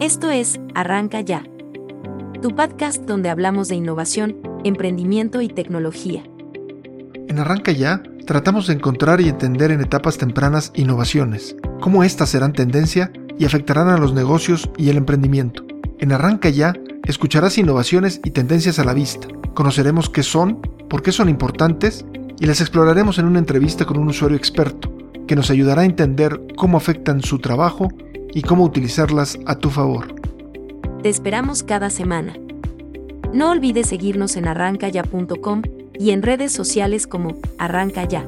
Esto es Arranca ya. Tu podcast donde hablamos de innovación, emprendimiento y tecnología. En Arranca ya tratamos de encontrar y entender en etapas tempranas innovaciones, cómo éstas serán tendencia y afectarán a los negocios y el emprendimiento. En Arranca ya escucharás innovaciones y tendencias a la vista. Conoceremos qué son, por qué son importantes y las exploraremos en una entrevista con un usuario experto que nos ayudará a entender cómo afectan su trabajo y cómo utilizarlas a tu favor. Te esperamos cada semana. No olvides seguirnos en arrancaya.com y en redes sociales como Arranca Ya.